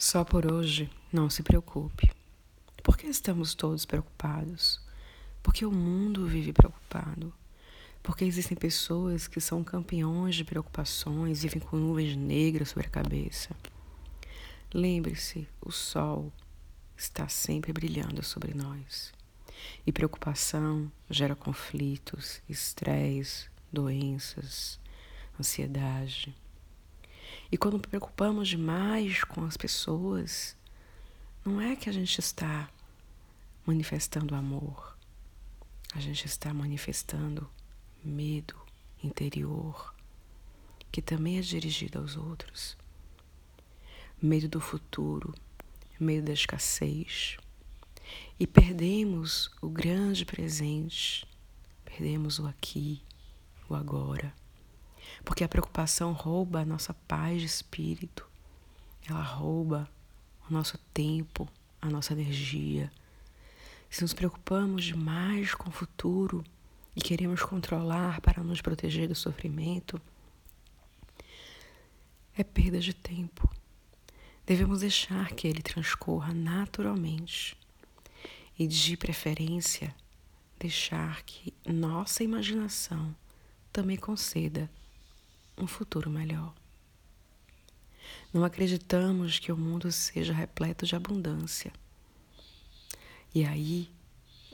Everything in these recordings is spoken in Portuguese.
Só por hoje, não se preocupe. Por que estamos todos preocupados? Porque o mundo vive preocupado. Porque existem pessoas que são campeões de preocupações, vivem com nuvens negras sobre a cabeça. Lembre-se, o sol está sempre brilhando sobre nós. E preocupação gera conflitos, estresse, doenças, ansiedade. E quando preocupamos demais com as pessoas, não é que a gente está manifestando amor, a gente está manifestando medo interior, que também é dirigido aos outros. Medo do futuro, medo da escassez. E perdemos o grande presente, perdemos o aqui, o agora. Porque a preocupação rouba a nossa paz de espírito, ela rouba o nosso tempo, a nossa energia. Se nos preocupamos demais com o futuro e queremos controlar para nos proteger do sofrimento, é perda de tempo. Devemos deixar que ele transcorra naturalmente e, de preferência, deixar que nossa imaginação também conceda um futuro melhor. Não acreditamos que o mundo seja repleto de abundância. E aí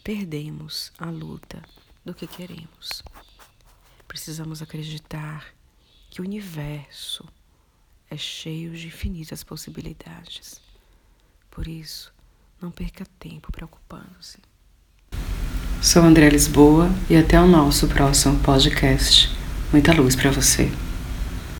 perdemos a luta do que queremos. Precisamos acreditar que o universo é cheio de infinitas possibilidades. Por isso, não perca tempo preocupando-se. Sou André Lisboa e até o nosso próximo podcast. Muita luz para você.